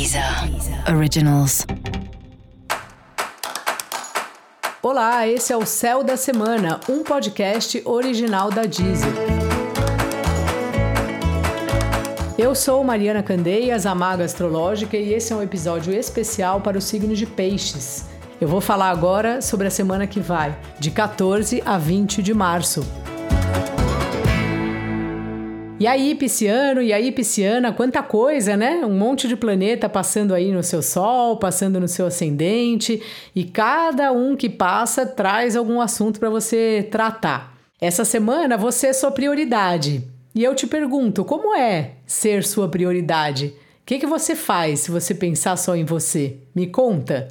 Deezer Originals. Olá, esse é o Céu da Semana, um podcast original da Deezer. Eu sou Mariana Candeias, a Maga Astrológica, e esse é um episódio especial para o signo de Peixes. Eu vou falar agora sobre a semana que vai, de 14 a 20 de março. E aí, pisciano, e aí, pisciana, quanta coisa, né? Um monte de planeta passando aí no seu Sol, passando no seu ascendente, e cada um que passa traz algum assunto para você tratar. Essa semana você é sua prioridade. E eu te pergunto, como é ser sua prioridade? O que, que você faz se você pensar só em você? Me conta.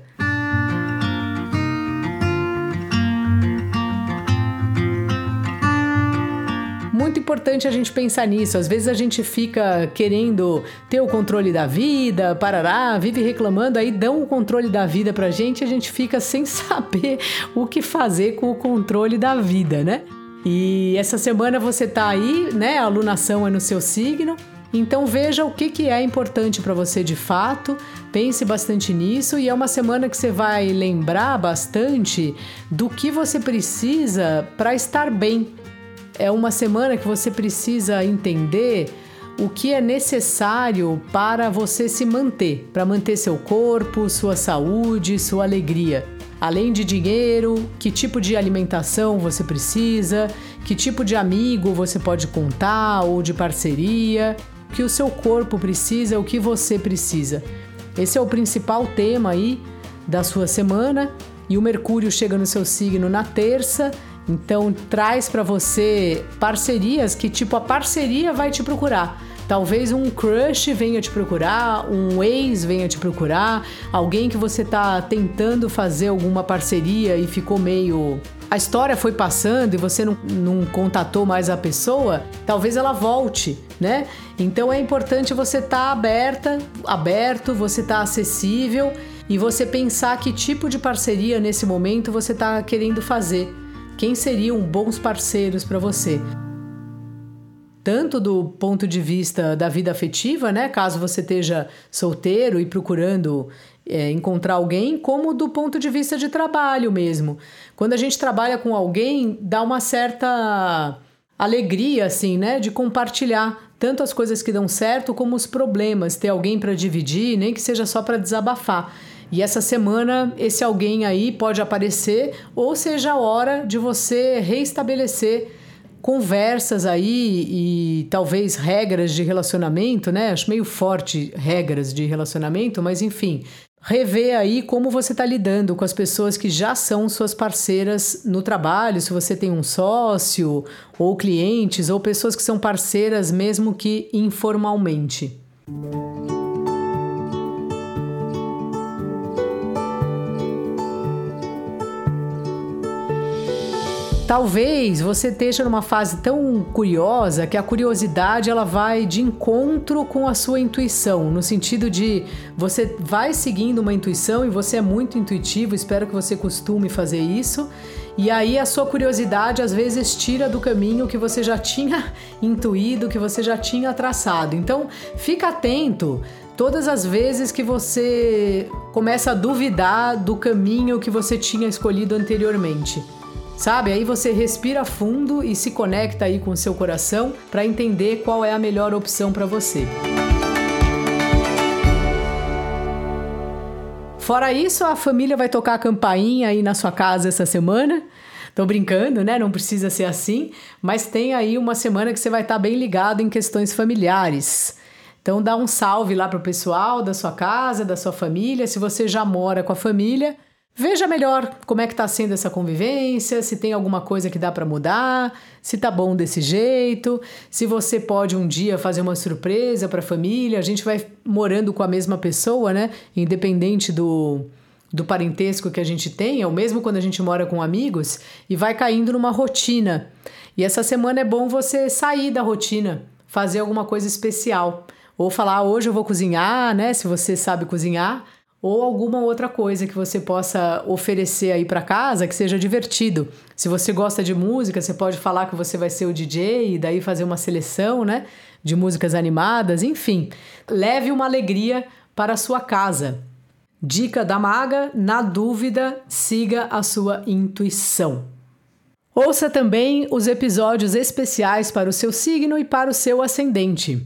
Importante a gente pensar nisso. Às vezes a gente fica querendo ter o controle da vida, parará, vive reclamando, aí dão o controle da vida pra gente e a gente fica sem saber o que fazer com o controle da vida, né? E essa semana você tá aí, né? A alunação é no seu signo. Então veja o que, que é importante para você de fato, pense bastante nisso e é uma semana que você vai lembrar bastante do que você precisa para estar bem, é uma semana que você precisa entender o que é necessário para você se manter, para manter seu corpo, sua saúde, sua alegria. Além de dinheiro, que tipo de alimentação você precisa, que tipo de amigo você pode contar ou de parceria, o que o seu corpo precisa, o que você precisa. Esse é o principal tema aí da sua semana e o Mercúrio chega no seu signo na terça então traz para você parcerias que tipo a parceria vai te procurar. Talvez um crush venha te procurar, um ex venha te procurar, alguém que você tá tentando fazer alguma parceria e ficou meio a história foi passando e você não, não contatou mais a pessoa, talvez ela volte, né? Então é importante você estar tá aberta, aberto, você estar tá acessível e você pensar que tipo de parceria nesse momento você está querendo fazer quem seriam bons parceiros para você. Tanto do ponto de vista da vida afetiva, né? Caso você esteja solteiro e procurando é, encontrar alguém, como do ponto de vista de trabalho mesmo. Quando a gente trabalha com alguém, dá uma certa alegria, assim, né? De compartilhar tanto as coisas que dão certo como os problemas, ter alguém para dividir, nem que seja só para desabafar. E essa semana esse alguém aí pode aparecer ou seja a hora de você reestabelecer conversas aí e talvez regras de relacionamento, né? Acho meio forte regras de relacionamento, mas enfim, rever aí como você está lidando com as pessoas que já são suas parceiras no trabalho, se você tem um sócio ou clientes ou pessoas que são parceiras mesmo que informalmente. Talvez você esteja numa fase tão curiosa que a curiosidade ela vai de encontro com a sua intuição, no sentido de você vai seguindo uma intuição e você é muito intuitivo, espero que você costume fazer isso. E aí a sua curiosidade às vezes tira do caminho que você já tinha intuído, que você já tinha traçado. Então, fica atento todas as vezes que você começa a duvidar do caminho que você tinha escolhido anteriormente sabe? Aí você respira fundo e se conecta aí com o seu coração para entender qual é a melhor opção para você. Fora isso, a família vai tocar a campainha aí na sua casa essa semana. Tô brincando, né? Não precisa ser assim, mas tem aí uma semana que você vai estar tá bem ligado em questões familiares. Então dá um salve lá pro pessoal da sua casa, da sua família. Se você já mora com a família, Veja melhor como é que está sendo essa convivência, se tem alguma coisa que dá para mudar, se tá bom desse jeito, se você pode um dia fazer uma surpresa para a família. A gente vai morando com a mesma pessoa, né? Independente do, do parentesco que a gente tem, ou mesmo quando a gente mora com amigos, e vai caindo numa rotina. E essa semana é bom você sair da rotina, fazer alguma coisa especial. Ou falar, ah, hoje eu vou cozinhar, né? Se você sabe cozinhar ou alguma outra coisa que você possa oferecer aí para casa que seja divertido. Se você gosta de música, você pode falar que você vai ser o DJ e daí fazer uma seleção, né, de músicas animadas, enfim. Leve uma alegria para a sua casa. Dica da maga: na dúvida, siga a sua intuição. Ouça também os episódios especiais para o seu signo e para o seu ascendente.